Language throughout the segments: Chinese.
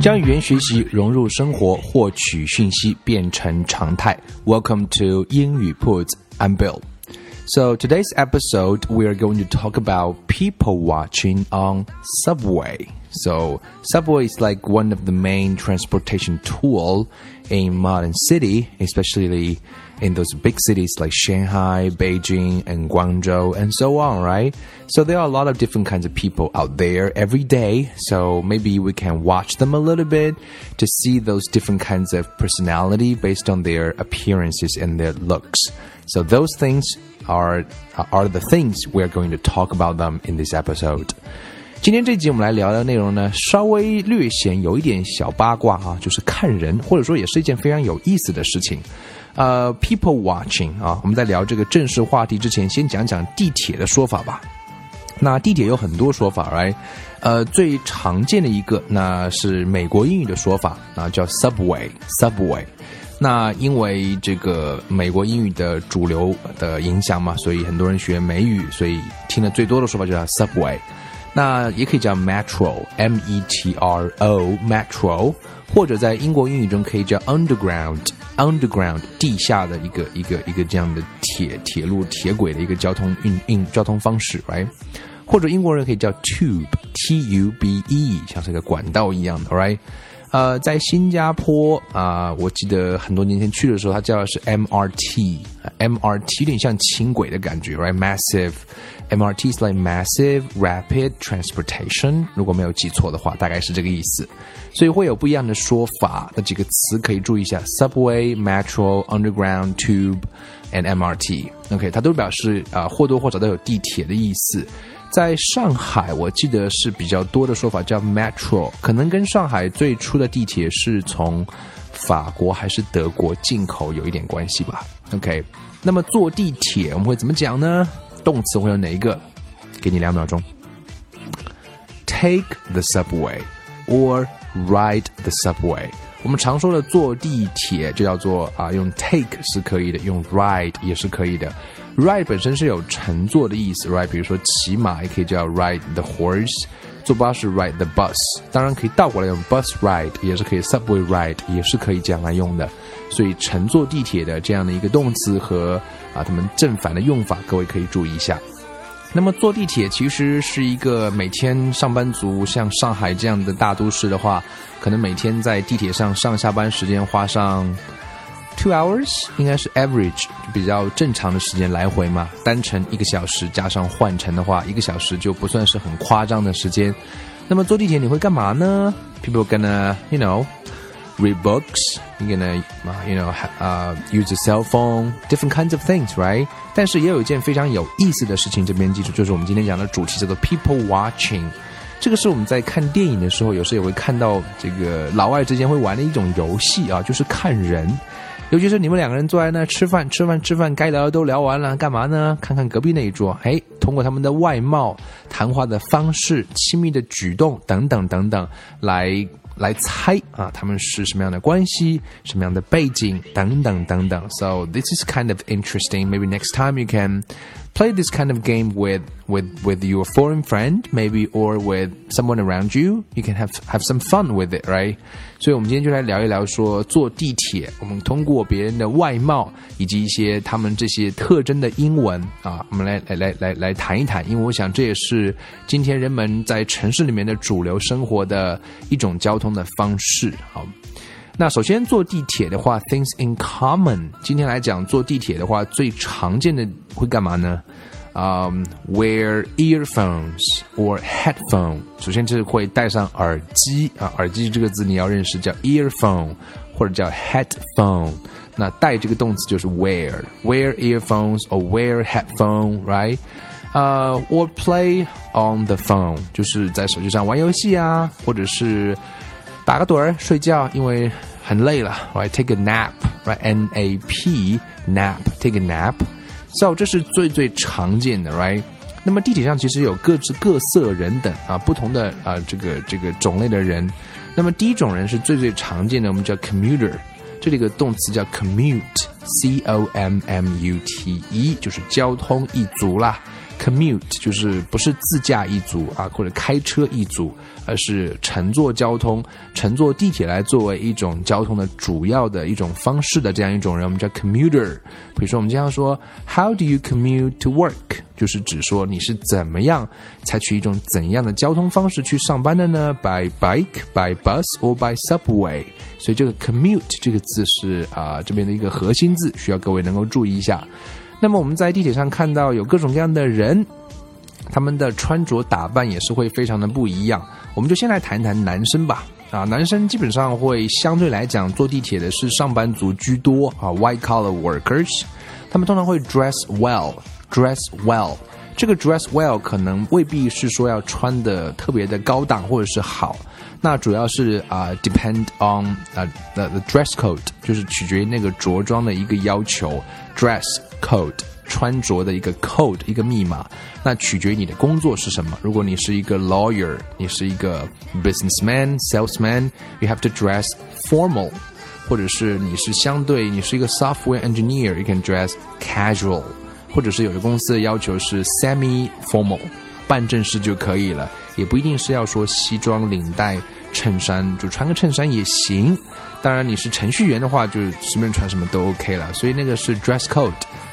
将语言学习融入生活，获取讯息变成常态。Welcome to 英语 Puts. I'm Bill. So today's episode, we are going to talk about people watching on subway. So subway is like one of the main transportation tool in modern city, especially in those big cities like Shanghai, Beijing, and Guangzhou, and so on, right? So there are a lot of different kinds of people out there every day. So maybe we can watch them a little bit to see those different kinds of personality based on their appearances and their looks. So those things are are the things we're going to talk about them in this episode. 今天这集我们来聊的内容呢，稍微略显有一点小八卦啊，就是看人，或者说也是一件非常有意思的事情。 呃，people watching 啊，我们在聊这个正式话题之前，先讲讲地铁的说法吧。那地铁有很多说法，right？呃，最常见的一个那是美国英语的说法，啊，叫 subway，subway。那因为这个美国英语的主流的影响嘛，所以很多人学美语，所以听的最多的说法就叫 subway。那也可以叫 metro，m e t r o，metro，或者在英国英语中可以叫 underground，underground 地下的一个一个一个这样的铁铁路铁轨的一个交通运运交通方式，right？或者英国人可以叫 tube，t u b e，像是个管道一样的，right？呃，在新加坡啊，我记得很多年前去的时候，它叫的是 MRT，MRT 有点像轻轨的感觉，right？Massive。MRT is like massive rapid transportation，如果没有记错的话，大概是这个意思。所以会有不一样的说法，那几个词可以注意一下：subway、metro、underground、tube and MRT。OK，它都表示啊、或多或少都有地铁的意思。在上海，我记得是比较多的说法叫 metro，可能跟上海最初的地铁是从法国还是德国进口有一点关系吧。OK，那么坐地铁我们会怎么讲呢？动词会有哪一个？给你两秒钟。Take the subway or ride the subway。我们常说的坐地铁就叫做啊，用 take 是可以的，用 ride 也是可以的。ride 本身是有乘坐的意思，right？比如说骑马也可以叫 ride the horse，坐巴士 ride the bus，当然可以倒过来用 bus ride 也是可以，subway ride 也是可以这样来用的。所以乘坐地铁的这样的一个动词和啊，他们正反的用法，各位可以注意一下。那么坐地铁其实是一个每天上班族，像上海这样的大都市的话，可能每天在地铁上上下班时间花上 two hours，应该是 average 比较正常的时间来回嘛。单程一个小时加上换乘的话，一个小时就不算是很夸张的时间。那么坐地铁你会干嘛呢？People gonna you know。read books, you gonna, uh, you know, uh, use a cell phone, different kinds of things, right? 但是也有一件非常有意思的事情，这边记住，就是我们今天讲的主题叫做 people watching。这个是我们在看电影的时候，有时也会看到这个老外之间会玩的一种游戏啊，就是看人。尤其是你们两个人坐在那吃饭、吃饭、吃饭，该聊的都聊完了，干嘛呢？看看隔壁那一桌，哎，通过他们的外貌、谈话的方式、亲密的举动等等等等来。来猜啊，他们是什么样的关系，什么样的背景等等等等。So this is kind of interesting. Maybe next time you can play this kind of game with with with your foreign friend, maybe or with someone around you. You can have have some fun with it, right? 所以，我们今天就来聊一聊说坐地铁，我们通过别人的外貌以及一些他们这些特征的英文啊，我们来来来来来谈一谈。因为我想这也是今天人们在城市里面的主流生活的一种交通的方式。好。那首先坐地铁的话，things in common。今天来讲坐地铁的话，最常见的会干嘛呢？啊、um,，wear earphones or headphone。首先就是会戴上耳机啊，耳机这个字你要认识，叫 earphone 或者叫 headphone。那戴这个动词就是 wear，wear earphones or wear headphone，right？呃、uh,，or play on the phone，就是在手机上玩游戏啊，或者是 打个盹儿睡觉，因为很累了，right？Take a nap，right？N A P nap，take a nap。So 这是最最常见的，right？那么地铁上其实有各自各色人等啊，不同的啊这个这个种类的人。那么第一种人是最最常见的，我们叫 commuter。这里个动词叫 commute，c o m m u t e，就是交通一族啦。Commute 就是不是自驾一族啊，或者开车一族，而是乘坐交通、乘坐地铁来作为一种交通的主要的一种方式的这样一种人，我们叫 commuter。比如说，我们经常说 How do you commute to work？就是指说你是怎么样采取一种怎样的交通方式去上班的呢？By bike, by bus, or by subway？所以这个 commute 这个字是啊这边的一个核心字，需要各位能够注意一下。那么我们在地铁上看到有各种各样的人，他们的穿着打扮也是会非常的不一样。我们就先来谈谈男生吧。啊，男生基本上会相对来讲坐地铁的是上班族居多啊，white collar workers。他们通常会 dress well，dress well。这个 dress well 可能未必是说要穿的特别的高档或者是好，那主要是啊 depend on 啊 the the dress code，就是取决于那个着装的一个要求，dress。Code 穿着的一个 code 一个密码，那取决于你的工作是什么。如果你是一个 lawyer，你是一个 businessman、salesman，you have to dress formal；或者是你是相对你是一个 software engineer，you can dress casual；或者是有的公司的要求是 semi formal，办正式就可以了，也不一定是要说西装领带衬衫，就穿个衬衫也行。当然你是程序员的话，就随便穿什么都 OK 了。所以那个是 dress code。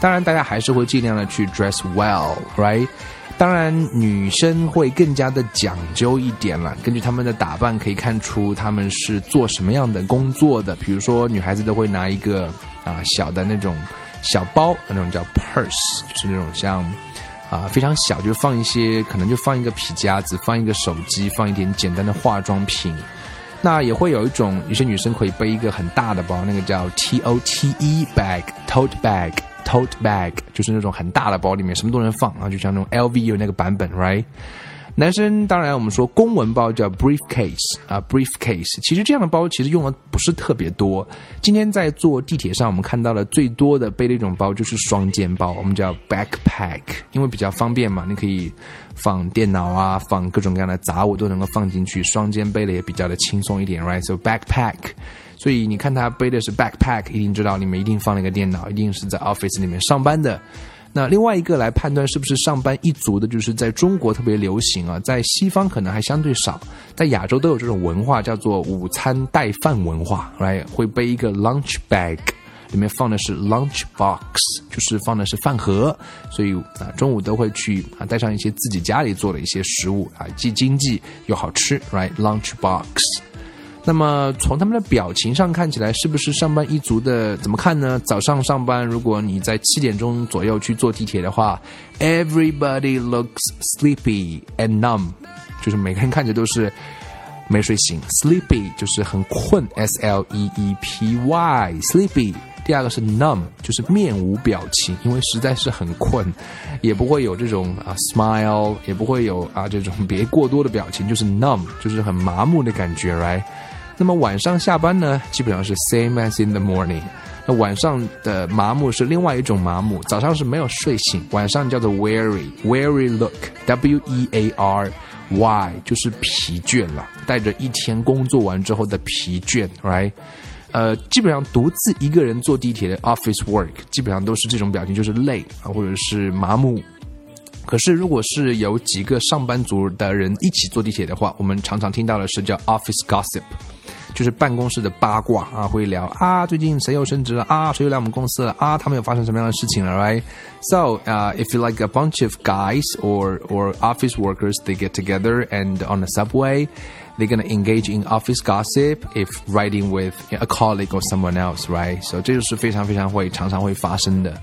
当然，大家还是会尽量的去 dress well，right？当然，女生会更加的讲究一点了。根据她们的打扮，可以看出她们是做什么样的工作的。比如说，女孩子都会拿一个啊小的那种小包，那种叫 purse，就是那种像啊非常小，就放一些，可能就放一个皮夹子，放一个手机，放一点简单的化妆品。那也会有一种，有些女生可以背一个很大的包，那个叫 T O T E bag，tote bag。Tote bag 就是那种很大的包，里面什么都能放啊，就像那种 LV 有那个版本，right？男生当然我们说公文包叫 briefcase 啊，briefcase。其实这样的包其实用的不是特别多。今天在坐地铁上，我们看到的最多的背的一种包就是双肩包，我们叫 backpack，因为比较方便嘛，你可以放电脑啊，放各种各样的杂物都能够放进去，双肩背的也比较的轻松一点，right？So backpack。所以你看他背的是 backpack，一定知道里面一定放了一个电脑，一定是在 office 里面上班的。那另外一个来判断是不是上班一族的，就是在中国特别流行啊，在西方可能还相对少，在亚洲都有这种文化，叫做午餐带饭文化，right？会背一个 lunch bag，里面放的是 lunch box，就是放的是饭盒，所以啊中午都会去啊带上一些自己家里做的一些食物啊，既经济又好吃，right？lunch box。那么从他们的表情上看起来，是不是上班一族的？怎么看呢？早上上班，如果你在七点钟左右去坐地铁的话，everybody looks sleepy and numb，就是每个人看着都是没睡醒，sleepy 就是很困，s l e e p y，sleepy。第二个是 numb，就是面无表情，因为实在是很困，也不会有这种啊 smile，也不会有啊这种别过多的表情，就是 numb，就是很麻木的感觉，right？那么晚上下班呢，基本上是 same as in the morning。那晚上的麻木是另外一种麻木，早上是没有睡醒，晚上叫做 weary，weary look，w e a r y，就是疲倦了，带着一天工作完之后的疲倦，right？呃，基本上独自一个人坐地铁的 office work，基本上都是这种表情，就是累啊，或者是麻木。可是，如果是有几个上班族的人一起坐地铁的话，我们常常听到的是叫 office gossip，就是办公室的八卦啊，会聊啊，最近谁又升职了啊，谁又来我们公司了啊，他们又发生什么样的事情了，right？So, uh, if you like a bunch of guys or or office workers, they get together and on the subway, they're gonna engage in office gossip if riding with a colleague or someone else, right? So 这就是非常非常会常常会发生的。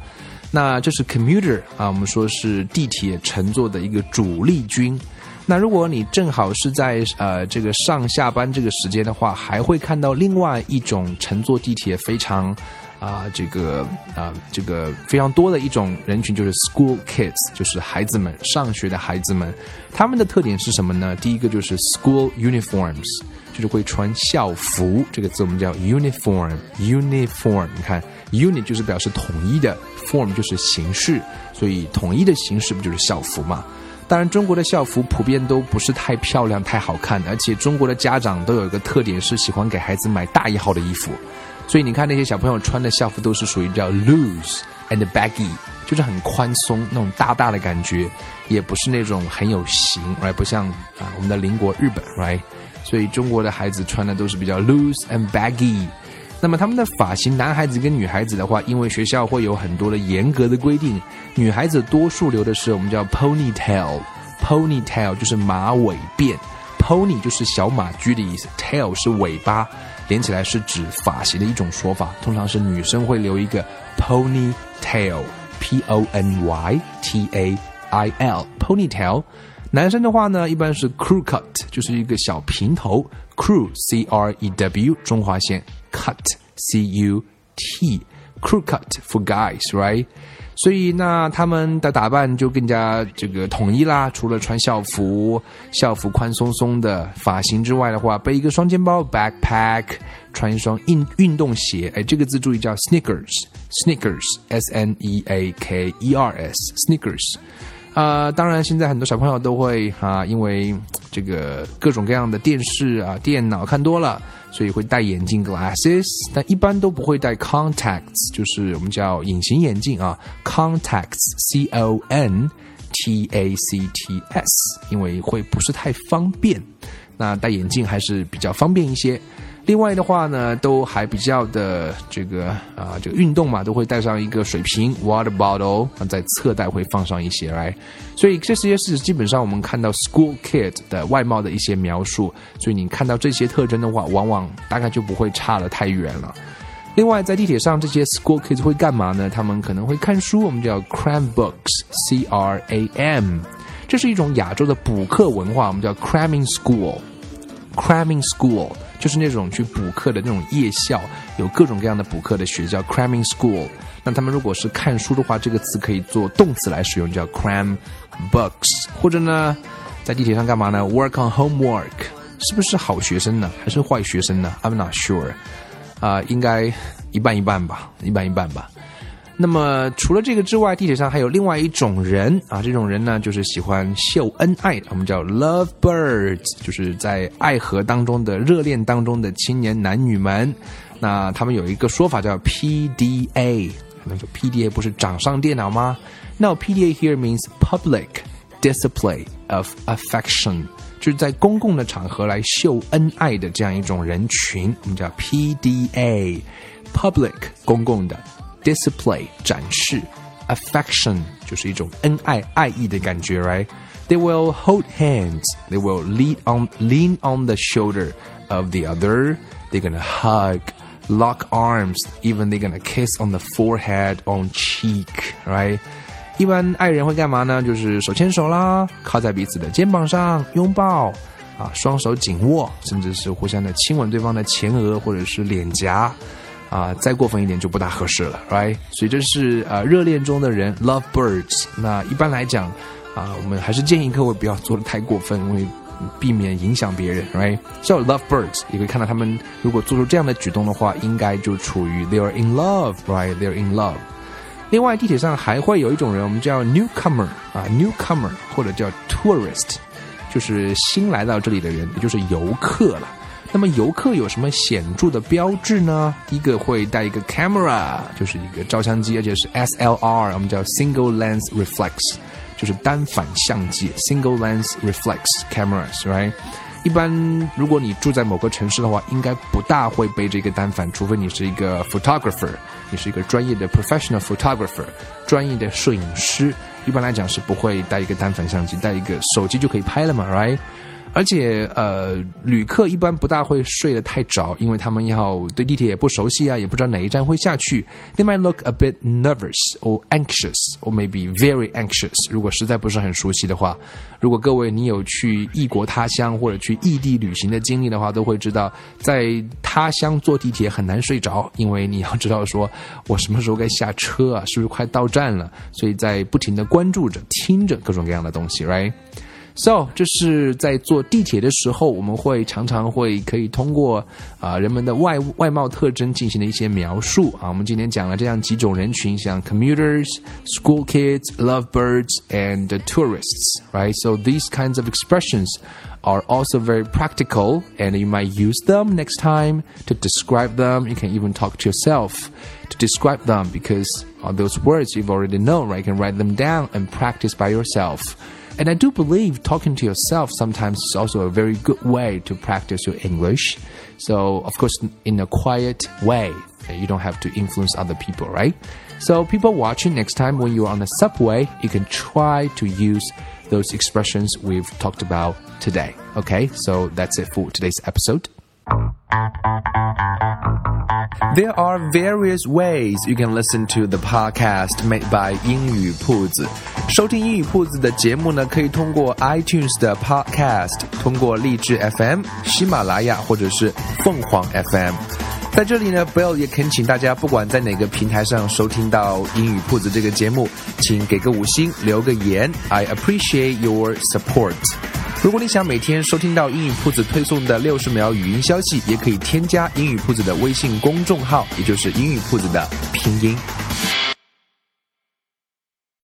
那这是 commuter 啊，我们说是地铁乘坐的一个主力军。 那如果你正好是在呃这个上下班这个时间的话，还会看到另外一种乘坐地铁非常啊，这个啊，这个非常多的一种人群就是 school kids，就是孩子们上学的孩子们。他们的特点是什么呢？第一个就是 school uniforms，就是会穿校服。这个字我们叫 uniform，uniform。你看，unit 就是表示统一的，form 就是形式，所以统一的形式不就是校服嘛？当然，中国的校服普遍都不是太漂亮、太好看，而且中国的家长都有一个特点，是喜欢给孩子买大一号的衣服。所以你看那些小朋友穿的校服都是属于叫 loose and baggy，就是很宽松那种大大的感觉，也不是那种很有型，right？不像啊我们的邻国日本，right？所以中国的孩子穿的都是比较 loose and baggy。那么他们的发型，男孩子跟女孩子的话，因为学校会有很多的严格的规定，女孩子多数留的是我们叫 ponytail，ponytail 就是马尾辫，pony 就是小马驹的意思，tail 是尾巴，连起来是指发型的一种说法。通常是女生会留一个 ponytail，p o n y t a i l，ponytail。男生的话呢，一般是 crew cut，就是一个小平头，crew c r e w 中华线。cut c u t crew cut for guys right，所以那他们的打扮就更加这个统一啦。除了穿校服，校服宽松松的发型之外的话，背一个双肩包 backpack，穿一双运运动鞋。哎，这个字注意叫 sneakers，sneakers s n e a k e r s sneakers。啊，当然，现在很多小朋友都会啊，因为这个各种各样的电视啊、电脑看多了，所以会戴眼镜 glasses，但一般都不会戴 contacts，就是我们叫隐形眼镜啊，contacts c o n t a c t s，因为会不是太方便，那戴眼镜还是比较方便一些。另外的话呢，都还比较的这个啊，这个运动嘛，都会带上一个水瓶 （water bottle），在侧袋会放上一些来。所以这些是基本上我们看到 school kid 的外貌的一些描述。所以你看到这些特征的话，往往大概就不会差得太远了。另外，在地铁上，这些 school kids 会干嘛呢？他们可能会看书，我们叫 cram books（c r a m），这是一种亚洲的补课文化，我们叫 cramming school（cramming school）。就是那种去补课的那种夜校，有各种各样的补课的学校，cramming school。那他们如果是看书的话，这个词可以做动词来使用，叫 cram books。或者呢，在地铁上干嘛呢？work on homework，是不是好学生呢？还是坏学生呢？I'm not sure。啊，应该一半一半吧，一半一半吧。那么除了这个之外，地铁上还有另外一种人啊，这种人呢就是喜欢秀恩爱，我们叫 love birds，就是在爱河当中的热恋当中的青年男女们。那他们有一个说法叫 PDA，可能说 PDA 不是掌上电脑吗那 PDA here means public display of affection，就是在公共的场合来秀恩爱的这样一种人群，我们叫 PDA，public 公共的。display 展示，affection 就是一种恩爱爱意的感觉，right? They will hold hands. They will lean on lean on the shoulder of the other. They're gonna hug, lock arms. Even they're gonna kiss on the forehead, on cheek, right? 一般爱人会干嘛呢？就是手牵手啦，靠在彼此的肩膀上拥抱啊，双手紧握，甚至是互相的亲吻对方的前额或者是脸颊。 啊，再过分一点就不大合适了，right？所以这是呃热恋中的人，love birds。那一般来讲，啊，我们还是建议各位不要做的太过分，因为避免影响别人，right？叫 love birds，你可以看到他们如果做出这样的举动的话，应该就处于 they are in love，right？they are in love。另外，地铁上还会有一种人，我们叫 newcomer 啊，newcomer 或者叫 tourist，就是新来到这里的人，也就是游客了。那么游客有什么显著的标志呢？第一个会带一个 camera，就是一个照相机，而且是 SLR，我们叫 single lens reflex，就是单反相机 single lens reflex cameras，right？一般如果你住在某个城市的话，应该不大会背这个单反，除非你是一个 photographer，你是一个专业的 professional photographer，专业的摄影师。一般来讲是不会带一个单反相机，带一个手机就可以拍了嘛，right？而且呃，旅客一般不大会睡得太早，因为他们要对地铁也不熟悉啊，也不知道哪一站会下去。They might look a bit nervous or anxious or maybe very anxious。如果实在不是很熟悉的话，如果各位你有去异国他乡或者去异地旅行的经历的话，都会知道，在他乡坐地铁很难睡着，因为你要知道说我什么时候该下车啊，是不是快到站了？所以在不停的关注着、听着各种各样的东西，right？，right？So，这是在坐地铁的时候，我们会常常会可以通过啊、呃、人们的外外貌特征进行的一些描述啊。我们今天讲了这样几种人群，像 commuters、school kids、lovebirds and tourists, right? So these kinds of expressions are also very practical and you might use them next time to describe them. You can even talk to yourself to describe them because uh, those words you've already known, right? You can write them down and practice by yourself. And I do believe talking to yourself sometimes is also a very good way to practice your English. So, of course, in a quiet way, you don't have to influence other people, right? So, people watching next time when you're on the subway, you can try to use those expressions we've talked about today. Okay, so that's it for today's episode. There are various ways you can listen to the podcast made by 英语铺子。 收听英语铺子的节目呢，可以通过 iTunes 的 Podcast，通过荔枝 FM、喜马拉雅或者是凤凰 FM。在这里呢，Bill 也恳请大家，不管在哪个平台上收听到英语铺子这个节目，请给个五星，留个言。I appreciate your support。如果你想每天收听到英语铺子推送的六十秒语音消息，也可以添加英语铺子的微信公众号，也就是英语铺子的拼音。